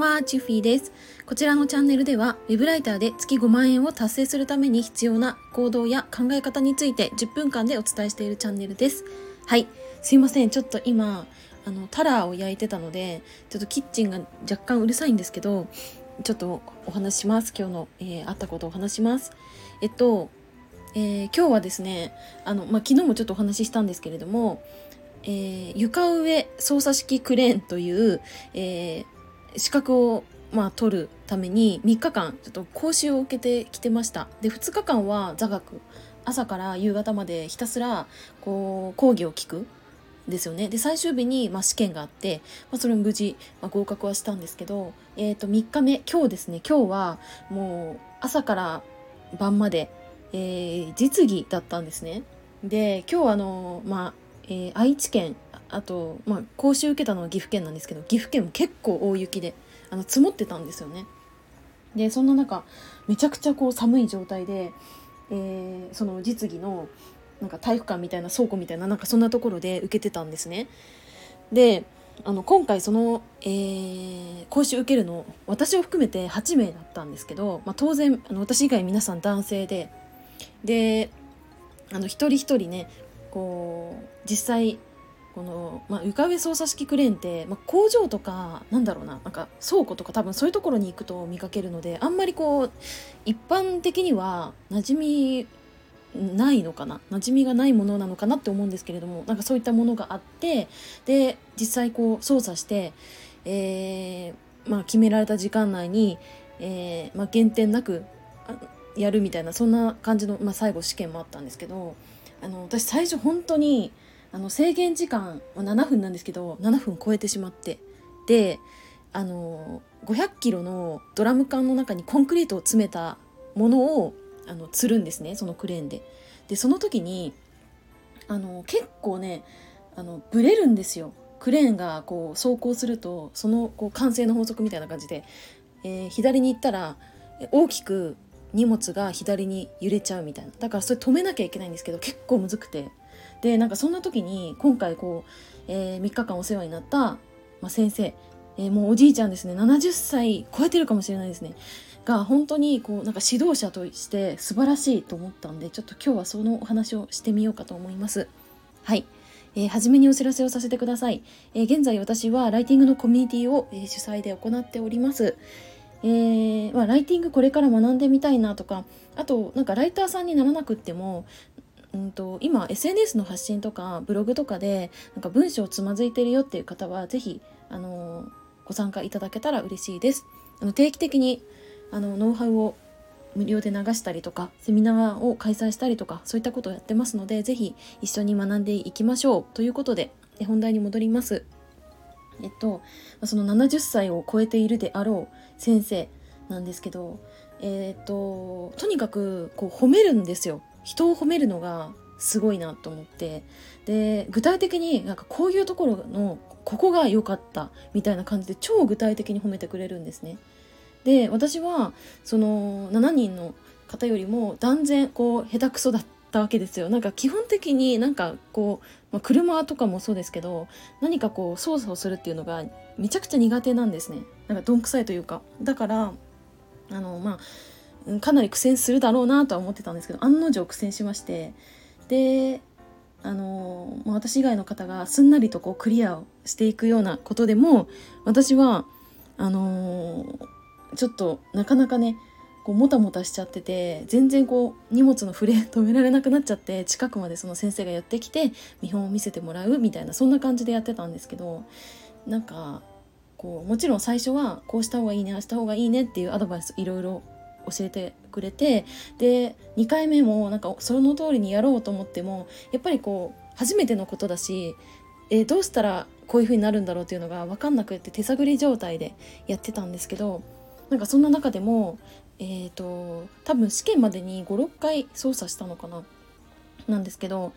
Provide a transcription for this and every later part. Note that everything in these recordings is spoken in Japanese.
は、チュフィーです。こちらのチャンネルでは、ウェブライターで月5万円を達成するために必要な行動や考え方について10分間でお伝えしているチャンネルです。はい、すいません。ちょっと今、あの、タラーを焼いてたので、ちょっとキッチンが若干うるさいんですけど、ちょっとお話します。今日の、えー、あったことをお話します。えっと、えー、今日はですね、あの、まあ、昨日もちょっとお話ししたんですけれども、えー、床上操作式クレーンという、えー、資格を、まあ、取るために3日間ちょっと講習を受けてきてました。で2日間は座学。朝から夕方までひたすらこう講義を聞くですよね。で最終日に、まあ、試験があって、まあ、それも無事、まあ、合格はしたんですけど、えー、と3日目今日ですね。今日はもう朝から晩まで、えー、実技だったんですね。で今日あのまあえー、愛知県あと、まあ、講習受けたのは岐阜県なんですけど岐阜県も結構大雪であの積もってたんですよね。でそんな中めちゃくちゃこう寒い状態で、えー、その実技のなんか体育館みたいな倉庫みたいななんかそんなところで受けてたんですね。であの今回その、えー、講習受けるの私を含めて8名だったんですけど、まあ、当然あの私以外皆さん男性でであの一人一人ねこう実際この、まあ、床上操作式クレーンって、まあ、工場とかなんだろうななんか倉庫とか多分そういうところに行くと見かけるのであんまりこう一般的には馴染みないのかな馴染みがないものなのかなって思うんですけれどもなんかそういったものがあってで実際こう操作して、えーまあ、決められた時間内に、えーまあ、減点なくやるみたいなそんな感じの、まあ、最後試験もあったんですけどあの私最初本当にあの制限時間は7分なんですけど7分超えてしまってであの500キロのドラム缶の中にコンクリートを詰めたものをあの釣るんですねそのクレーンで。でその時にあの結構ねあのブレるんですよ。クレーンがこう走行するとそのこう完成の法則みたいな感じで、えー、左に行ったら大きく荷物が左に揺れちゃうみたいなだからそれ止めなきゃいけないんですけど結構むずくてでなんかそんな時に今回こう、えー、3日間お世話になった、まあ、先生、えー、もうおじいちゃんですね。70歳超えてるかもしれないですね。が本当にこうなんか指導者として素晴らしいと思ったんでちょっと今日はそのお話をしてみようかと思います。はい、えー、初めにお知らせをさせてください、えー、現在私はライティングのコミュニティを、えー、主催で行っております。えー、まあ、ライティングこれから学んでみたいなとかあとなんかライターさんにならなくってもうんと、今 SNS の発信とかブログとかでなんか文章をつまずいてるよっていう方は是非あのご参加いただけたら嬉しいです。あの定期的にあのノウハウを無料で流したりとかセミナーを開催したりとかそういったことをやってますので是非一緒に学んでいきましょうということで本題に戻ります。えっと、その70歳を超えているであろう先生なんですけど、えっと、とにかくこう褒めるんですよ。人を褒めるのがすごいなと思って。で具体的になんかこういうところのここが良かったみたいな感じで超具体的に褒めてくれるんですね。で私はその7人の方よりも断然こう下手くそだったわけですよ。なんか基本的になんかこう、まあ、車とかもそうですけど何かこう操作をするっていうのがめちゃくちゃ苦手なんですね。なんかどんくさいというか。だからあのまあかなり苦戦するだろうなとは思ってたんですけど案の定苦戦しましてであの、ま、私以外の方がすんなりとこうクリアをしていくようなことでも私はあのちょっとなかなかねこうもたもたしちゃってて全然こう荷物の触れ止められなくなっちゃって近くまでその先生がやってきて見本を見せてもらうみたいなそんな感じでやってたんですけどなんかこうもちろん最初はこうした方がいいねああした方がいいねっていうアドバイスいろいろ教えてくれてで2回目もなんかその通りにやろうと思ってもやっぱりこう初めてのことだし、えー、どうしたらこういう風になるんだろうっていうのが分かんなくって手探り状態でやってたんですけどなんかそんな中でもえっ、ー、と多分試験までに56回操作したのかななんですけど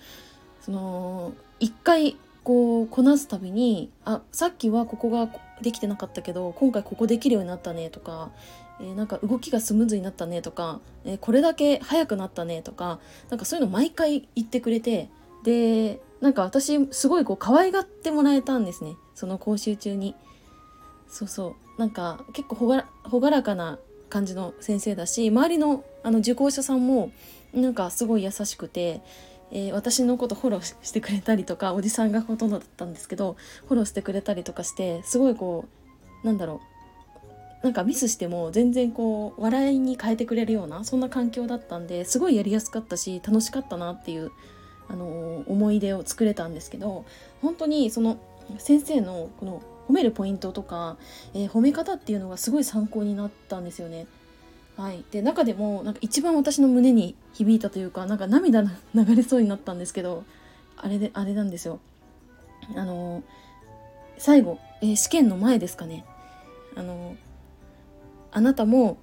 その1回こうこなすたびにあさっきはここができてなかったけど今回ここできるようになったねとか、えー、なんか動きがスムーズになったねとか、えー、これだけ速くなったねとかなんかそういうの毎回言ってくれてでなんか私すごいこう可愛がってもらえたんですね。その講習中に。そうそう。なんか結構朗らかな感じの先生だし周りのあの受講者さんもなんかすごい優しくて、えー、私のことフォローしてくれたりとかおじさんがほとんどだったんですけどフォローしてくれたりとかしてすごいこうなんだろう。なんかミスしても全然こう笑いに変えてくれるようなそんな環境だったんですごいやりやすかったし楽しかったなっていう、あの、思い出を作れたんですけど本当にその先生のこの褒めるポイントとか、えー、褒め方っていうのがすごい参考になったんですよね。はい、で中でもなんか一番私の胸に響いたというかなんか涙流れそうになったんですけどあれであれなんですよ。あの最後、えー、試験の前ですかね。あのあなたも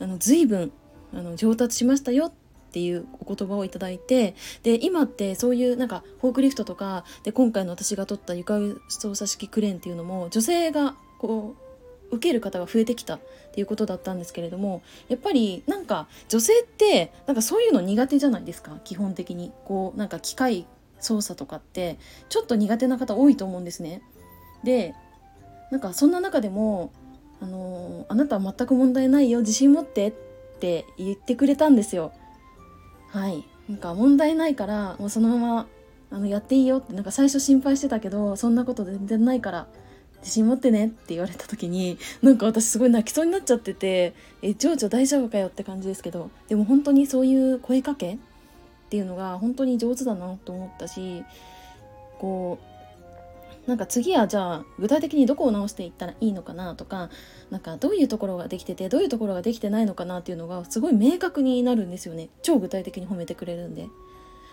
あの随分あの上達しましたよっていうお言葉をいただいてで今ってそういうなんかフォークリフトとかで今回の私が取った床操作式クレーンっていうのも女性がこう受ける方が増えてきたっていうことだったんですけれどもやっぱりなんか女性ってなんかそういうの苦手じゃないですか？基本的にこうなんか機械操作とかってちょっと苦手な方多いと思うんですね。でなんかそんな中でもあのあなたは全く問題ないよ自信持ってって言ってくれたんですよ。はいなんか問題ないからもうそのままあのやっていいよってなんか最初心配してたけどそんなこと全然ないから自信持ってねって言われた時になんか私すごい泣きそうになっちゃっててえ情緒大丈夫かよって感じですけどでも本当にそういう声かけっていうのが本当に上手だなと思ったしこうなんか次はじゃあ具体的にどこを直していったらいいのかなとかなんかどういうところができててどういうところができてないのかなっていうのがすごい明確になるんですよね。超具体的に褒めてくれるんで。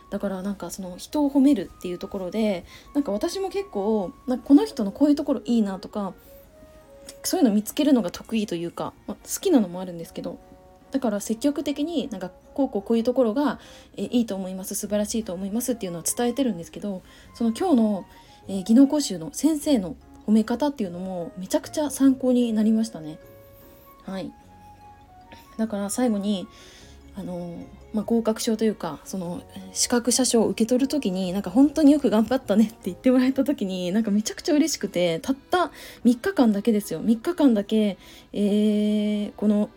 だからなんかその人を褒めるっていうところでなんか私も結構なんかこの人のこういうところいいなとかそういうの見つけるのが得意というか、まあ、好きなのもあるんですけどだから積極的になんかこうこうこういうところがえいいと思います素晴らしいと思いますっていうのは伝えてるんですけどその今日のえー、技能講習の先生の褒め方っていうのもめちゃくちゃ参考になりましたね。はい、だから最後にあのまあ、合格証というかその資格者証を受け取る時になんか本当によく頑張ったねって言ってもらえた時になんかめちゃくちゃ嬉しくてたった3日間だけですよ3日間だけ、えー、この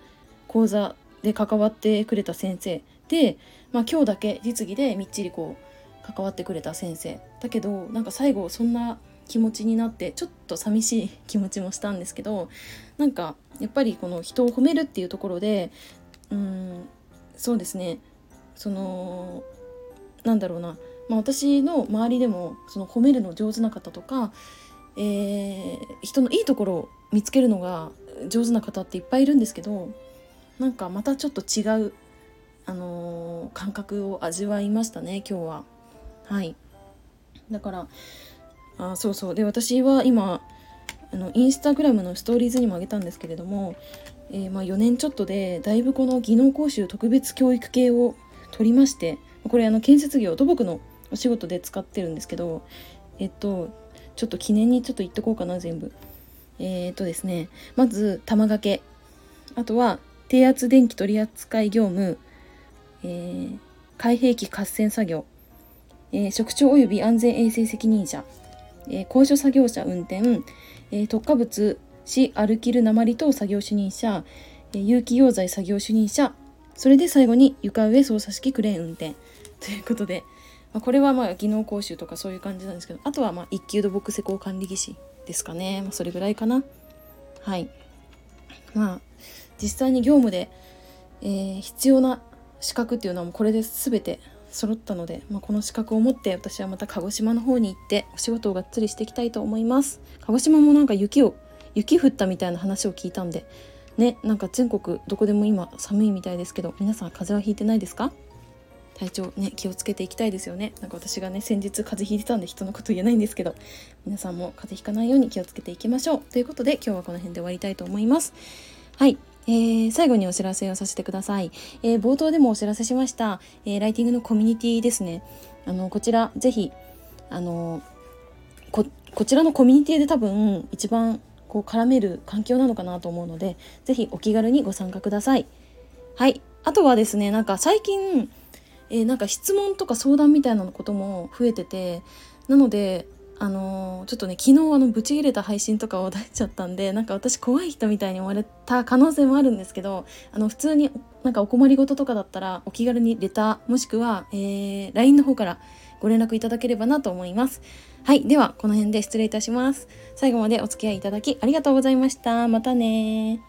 講座で関わってくれた先生で、まあ、今日だけ実技でみっちりこう関わってくれた先生だけどなんか最後そんな気持ちになってちょっと寂しい気持ちもしたんですけどなんかやっぱりこの人を褒めるっていうところでうんそうですね。そのなんだろうな、まあ、私の周りでもその褒めるの上手な方とか、えー、人のいいところを見つけるのが上手な方っていっぱいいるんですけどなんかまたちょっと違う、あのー、感覚を味わいましたね今日は。はい。だからあそうそう。で私は今あのインスタグラムのストーリーズにもあげたんですけれども、えー、まあ、4年ちょっとでだいぶこの技能講習特別教育系を取りましてこれあの建設業土木のお仕事で使ってるんですけどえっとちょっと記念にちょっと言っとこうかな全部。えー、っとですねまず玉掛け。あとは低圧電気取扱業務、えー、開閉器合戦作業。えー、職長及び安全衛生責任者、えー、高所作業車運転、えー、特化物市歩きる鉛等作業主任者、えー、有機溶剤作業主任者。それで最後に床上操作式クレーン運転。ということで、まあ、これはまあ技能講習とかそういう感じなんですけど。あとはまあ一級土木施工管理技師ですかね、まあ、それぐらいかな。はい。まあ実際に業務で、えー、必要な資格っていうのはもうこれで全て揃ったので、まあ、この資格を持って私はまた鹿児島の方に行ってお仕事をがっつりしていきたいと思います。鹿児島もなんか雪を雪降ったみたいな話を聞いたんでねなんか全国どこでも今寒いみたいですけど皆さん風邪はひいてないですか？体調ね気をつけていきたいですよね。なんか私がね先日風邪ひいてたんで人のこと言えないんですけど皆さんも風邪ひかないように気をつけていきましょう。ということで今日はこの辺で終わりたいと思います。はい。えー、最後にお知らせをさせてください、えー、冒頭でもお知らせしました、えー、ライティングのコミュニティですね。あのこちらぜひあのこちらのコミュニティで多分一番こう絡める環境なのかなと思うのでぜひお気軽にご参加ください。はい。あとはですねなんか最近、えなんか質問とか相談みたいなことも増えててなのであのー、ちょっとね昨日あのブチ切れた配信とかを出しちゃったんで なんか私怖い人みたいに思われた可能性もあるんですけどあの普通になんかお困りごととかだったらお気軽にレターもしくは、えー、LINE の方からご連絡いただければなと思います。はい。では、この辺で失礼いたします。最後までお付き合いいただきありがとうございました。またね